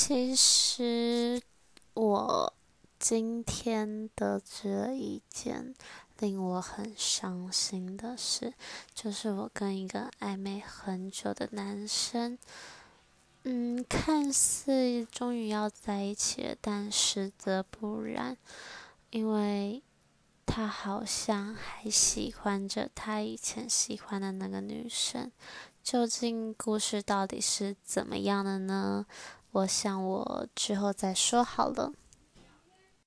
其实我今天得知了一件令我很伤心的事，就是我跟一个暧昧很久的男生，嗯，看似终于要在一起了，但实则不然，因为他好像还喜欢着他以前喜欢的那个女生。究竟故事到底是怎么样的呢？我想我之后再说好了。